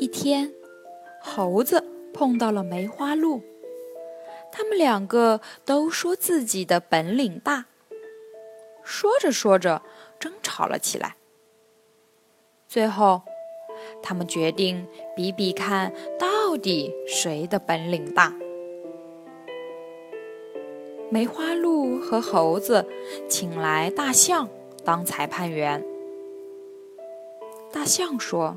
一天，猴子碰到了梅花鹿，他们两个都说自己的本领大。说着说着，争吵了起来。最后，他们决定比比看，到底谁的本领大。梅花鹿和猴子请来大象当裁判员。大象说。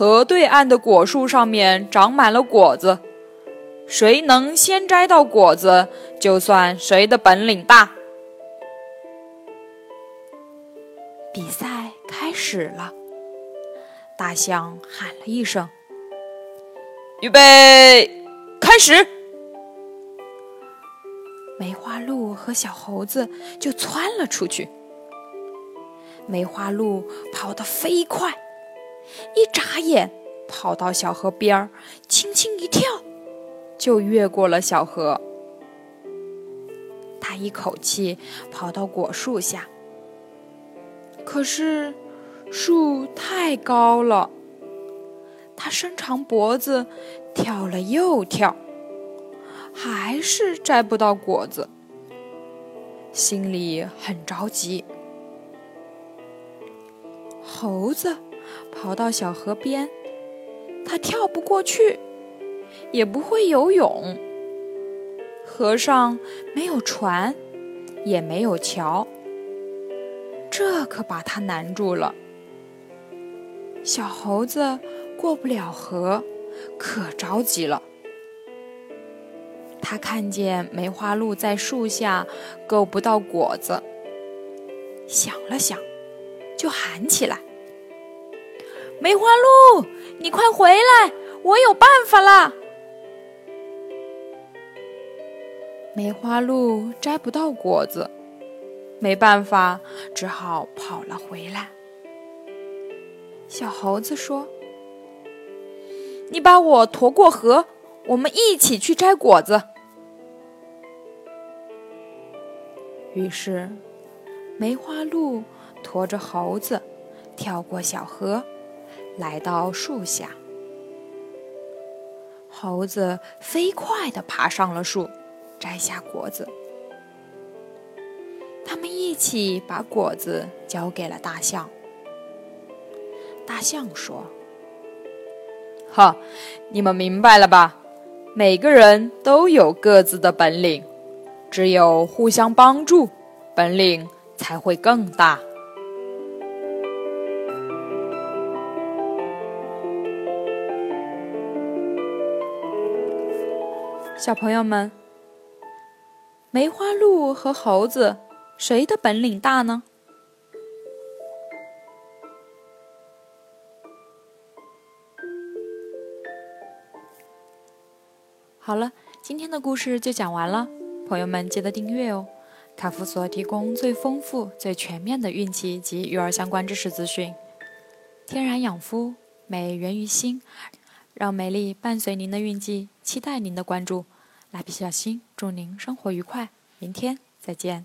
河对岸的果树上面长满了果子，谁能先摘到果子，就算谁的本领大。比赛开始了，大象喊了一声：“预备，开始！”梅花鹿和小猴子就窜了出去。梅花鹿跑得飞快。一眨眼，跑到小河边儿，轻轻一跳，就越过了小河。他一口气跑到果树下，可是树太高了，他伸长脖子跳了又跳，还是摘不到果子，心里很着急。猴子。跑到小河边，他跳不过去，也不会游泳。河上没有船，也没有桥，这可把他难住了。小猴子过不了河，可着急了。他看见梅花鹿在树下够不到果子，想了想，就喊起来。梅花鹿，你快回来！我有办法了。梅花鹿摘不到果子，没办法，只好跑了回来。小猴子说：“你把我驮过河，我们一起去摘果子。”于是，梅花鹿驮着猴子跳过小河。来到树下，猴子飞快地爬上了树，摘下果子。他们一起把果子交给了大象。大象说：“哈，你们明白了吧？每个人都有各自的本领，只有互相帮助，本领才会更大。”小朋友们，梅花鹿和猴子谁的本领大呢？好了，今天的故事就讲完了，朋友们记得订阅哦。卡夫所提供最丰富、最全面的孕期及育儿相关知识资讯，天然养肤，美源于心。让美丽伴随您的运气，期待您的关注。蜡笔小新，祝您生活愉快，明天再见。